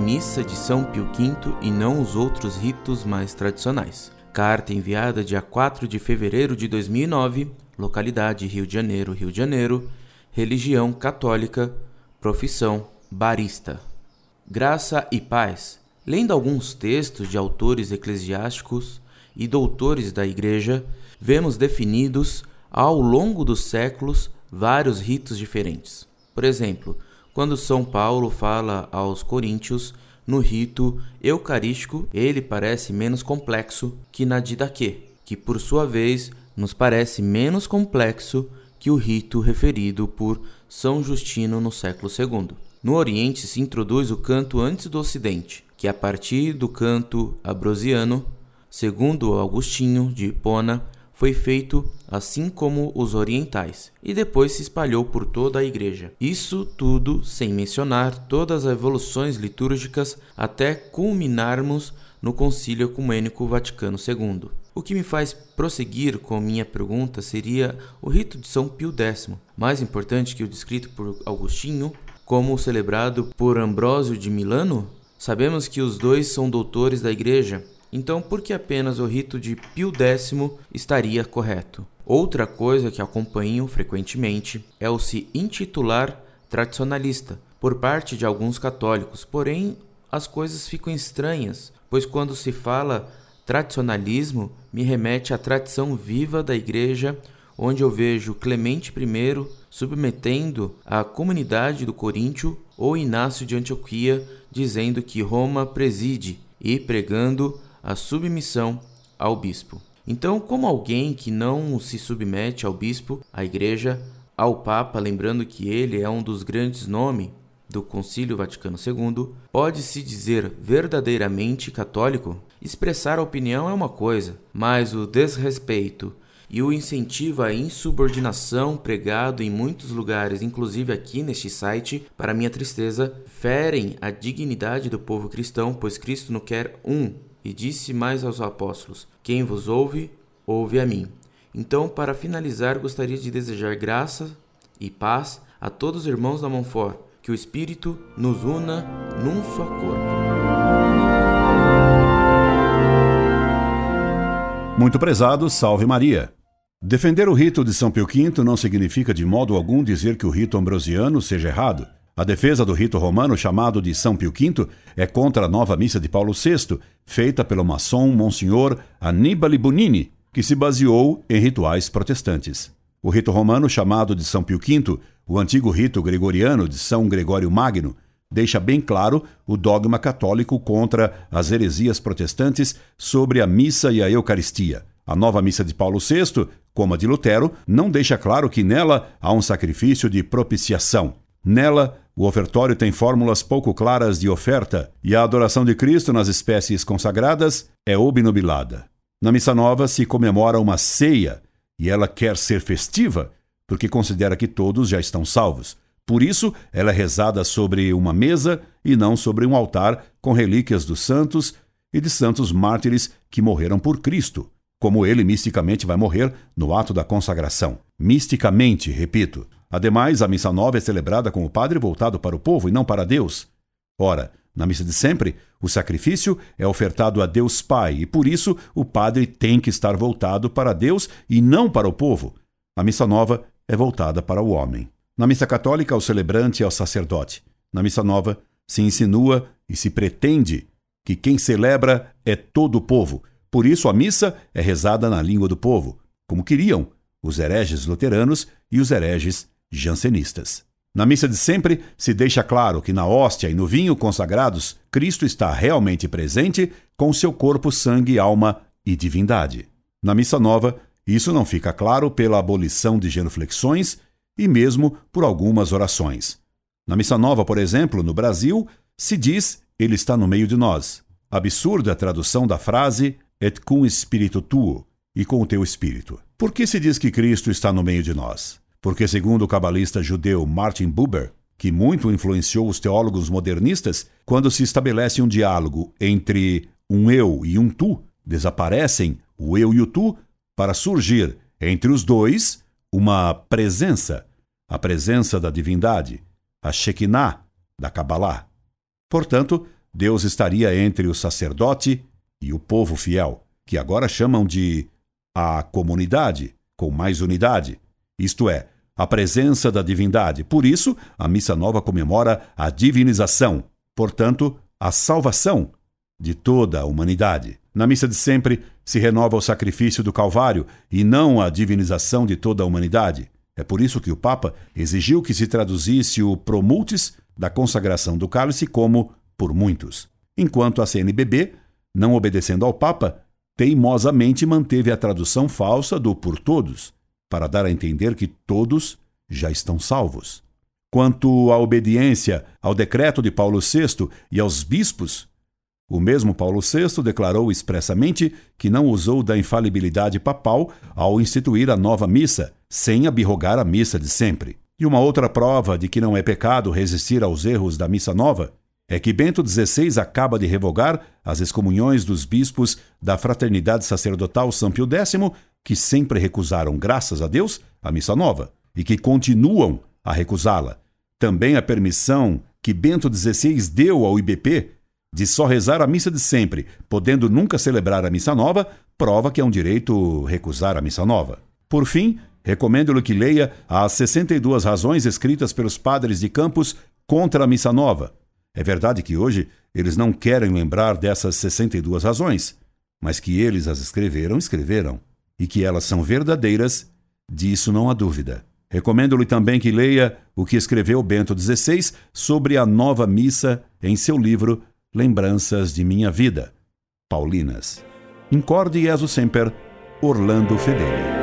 missa de São Pio V e não os outros ritos mais tradicionais. Carta enviada dia 4 de fevereiro de 2009, localidade Rio de Janeiro, Rio de Janeiro, religião católica, profissão barista. Graça e paz. Lendo alguns textos de autores eclesiásticos e doutores da Igreja, vemos definidos ao longo dos séculos vários ritos diferentes. Por exemplo, quando São Paulo fala aos coríntios no rito eucarístico, ele parece menos complexo que na didaquê, que por sua vez nos parece menos complexo que o rito referido por São Justino no século II. No Oriente se introduz o canto antes do Ocidente, que a partir do canto abrosiano, segundo Augustinho de Hipona, foi feito assim como os orientais, e depois se espalhou por toda a igreja. Isso tudo sem mencionar todas as evoluções litúrgicas até culminarmos no Concílio Ecumênico Vaticano II. O que me faz prosseguir com minha pergunta seria o rito de São Pio X, mais importante que o descrito por Augustinho, como o celebrado por Ambrósio de Milano? Sabemos que os dois são doutores da Igreja, então, por que apenas o rito de Pio X estaria correto? Outra coisa que acompanho frequentemente é o se intitular tradicionalista por parte de alguns católicos, porém as coisas ficam estranhas, pois quando se fala tradicionalismo, me remete à tradição viva da Igreja, onde eu vejo Clemente I submetendo a comunidade do Coríntio ou Inácio de Antioquia dizendo que Roma preside e pregando a submissão ao bispo. Então, como alguém que não se submete ao bispo, à igreja, ao papa, lembrando que ele é um dos grandes nomes do Concílio Vaticano II, pode se dizer verdadeiramente católico? Expressar a opinião é uma coisa, mas o desrespeito e o incentivo à insubordinação pregado em muitos lugares, inclusive aqui neste site, para minha tristeza, ferem a dignidade do povo cristão, pois Cristo não quer um e disse mais aos apóstolos: Quem vos ouve, ouve a mim. Então, para finalizar, gostaria de desejar graça e paz a todos os irmãos da Monfort, que o Espírito nos una num só corpo. Muito prezado, salve Maria. Defender o rito de São Pio V não significa de modo algum dizer que o rito ambrosiano seja errado. A defesa do rito romano chamado de São Pio V é contra a nova missa de Paulo VI, feita pelo maçom Monsenhor Annibale Bonini, que se baseou em rituais protestantes. O rito romano chamado de São Pio V, o antigo rito gregoriano de São Gregório Magno, deixa bem claro o dogma católico contra as heresias protestantes sobre a missa e a Eucaristia. A nova missa de Paulo VI, como a de Lutero, não deixa claro que nela há um sacrifício de propiciação. Nela, o ofertório tem fórmulas pouco claras de oferta e a adoração de Cristo nas espécies consagradas é obnubilada. Na Missa Nova se comemora uma ceia e ela quer ser festiva porque considera que todos já estão salvos. Por isso, ela é rezada sobre uma mesa e não sobre um altar com relíquias dos santos e de santos mártires que morreram por Cristo, como ele misticamente vai morrer no ato da consagração. Misticamente, repito. Ademais, a missa nova é celebrada com o padre voltado para o povo e não para Deus. Ora, na missa de sempre, o sacrifício é ofertado a Deus Pai e por isso o padre tem que estar voltado para Deus e não para o povo. A missa nova é voltada para o homem. Na missa católica, o celebrante é o sacerdote. Na missa nova, se insinua e se pretende que quem celebra é todo o povo. Por isso, a missa é rezada na língua do povo, como queriam os hereges luteranos e os hereges jansenistas. Na missa de sempre, se deixa claro que na hóstia e no vinho consagrados, Cristo está realmente presente com seu corpo, sangue, alma e divindade. Na missa nova, isso não fica claro pela abolição de genuflexões e mesmo por algumas orações. Na missa nova, por exemplo, no Brasil, se diz ele está no meio de nós. Absurda a tradução da frase et cum spiritu tuo e com o teu espírito. Por que se diz que Cristo está no meio de nós? Porque, segundo o cabalista judeu Martin Buber, que muito influenciou os teólogos modernistas, quando se estabelece um diálogo entre um eu e um tu, desaparecem o eu e o tu para surgir entre os dois uma presença, a presença da divindade, a Shekinah da Kabbalah. Portanto, Deus estaria entre o sacerdote e o povo fiel, que agora chamam de a comunidade, com mais unidade, isto é, a presença da divindade. Por isso, a Missa Nova comemora a divinização, portanto, a salvação de toda a humanidade. Na missa de sempre se renova o sacrifício do Calvário e não a divinização de toda a humanidade. É por isso que o Papa exigiu que se traduzisse o promultis da consagração do cálice como por muitos. Enquanto a CNBB, não obedecendo ao Papa, teimosamente manteve a tradução falsa do por todos, para dar a entender que todos já estão salvos. Quanto à obediência ao decreto de Paulo VI e aos bispos, o mesmo Paulo VI declarou expressamente que não usou da infalibilidade papal ao instituir a nova missa, sem abirrogar a missa de sempre. E uma outra prova de que não é pecado resistir aos erros da missa nova é que Bento XVI acaba de revogar as excomunhões dos bispos da Fraternidade Sacerdotal São Pio X, que sempre recusaram, graças a Deus, a missa nova e que continuam a recusá-la. Também a permissão que Bento XVI deu ao IBP de só rezar a missa de sempre, podendo nunca celebrar a missa nova, prova que é um direito recusar a missa nova. Por fim, recomendo-lhe que leia as 62 razões escritas pelos padres de Campos contra a missa nova. É verdade que hoje eles não querem lembrar dessas 62 razões, mas que eles as escreveram, escreveram. E que elas são verdadeiras, disso não há dúvida. Recomendo-lhe também que leia o que escreveu Bento XVI sobre a nova missa em seu livro Lembranças de Minha Vida. Paulinas. Incorde Jesus Semper, Orlando Fedeli.